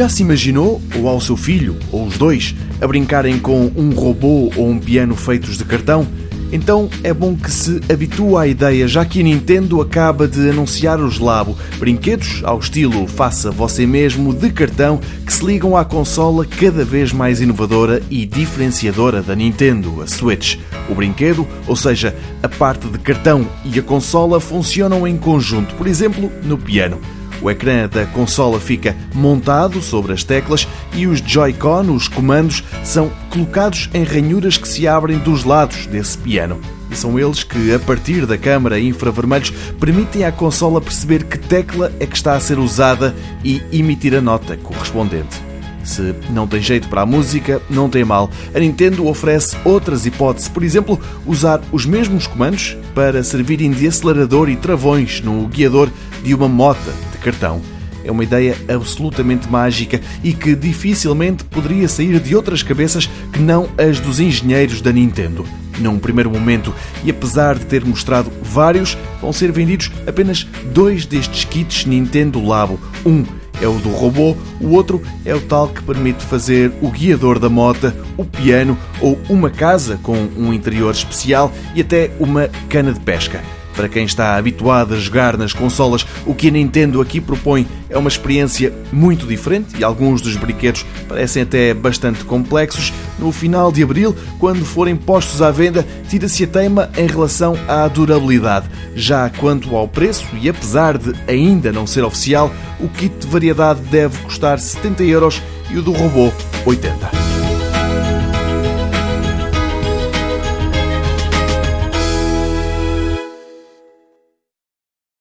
Já se imaginou, ou ao seu filho, ou os dois, a brincarem com um robô ou um piano feitos de cartão? Então é bom que se habitue à ideia, já que a Nintendo acaba de anunciar os Labo, brinquedos ao estilo faça você mesmo de cartão que se ligam à consola cada vez mais inovadora e diferenciadora da Nintendo, a Switch. O brinquedo, ou seja, a parte de cartão e a consola funcionam em conjunto, por exemplo, no piano. O ecrã da consola fica montado sobre as teclas e os Joy-Con, os comandos, são colocados em ranhuras que se abrem dos lados desse piano. E são eles que, a partir da câmara infravermelhos, permitem à consola perceber que tecla é que está a ser usada e emitir a nota correspondente. Se não tem jeito para a música, não tem mal. A Nintendo oferece outras hipóteses, por exemplo, usar os mesmos comandos para servirem de acelerador e travões no guiador de uma mota cartão. É uma ideia absolutamente mágica e que dificilmente poderia sair de outras cabeças que não as dos engenheiros da Nintendo. Num primeiro momento, e apesar de ter mostrado vários, vão ser vendidos apenas dois destes kits Nintendo Labo. Um é o do robô, o outro é o tal que permite fazer o guiador da mota, o piano ou uma casa com um interior especial e até uma cana de pesca. Para quem está habituado a jogar nas consolas, o que a Nintendo aqui propõe é uma experiência muito diferente e alguns dos brinquedos parecem até bastante complexos. No final de abril, quando forem postos à venda, tira-se a teima em relação à durabilidade. Já quanto ao preço, e apesar de ainda não ser oficial, o kit de variedade deve custar 70 euros e o do robô 80.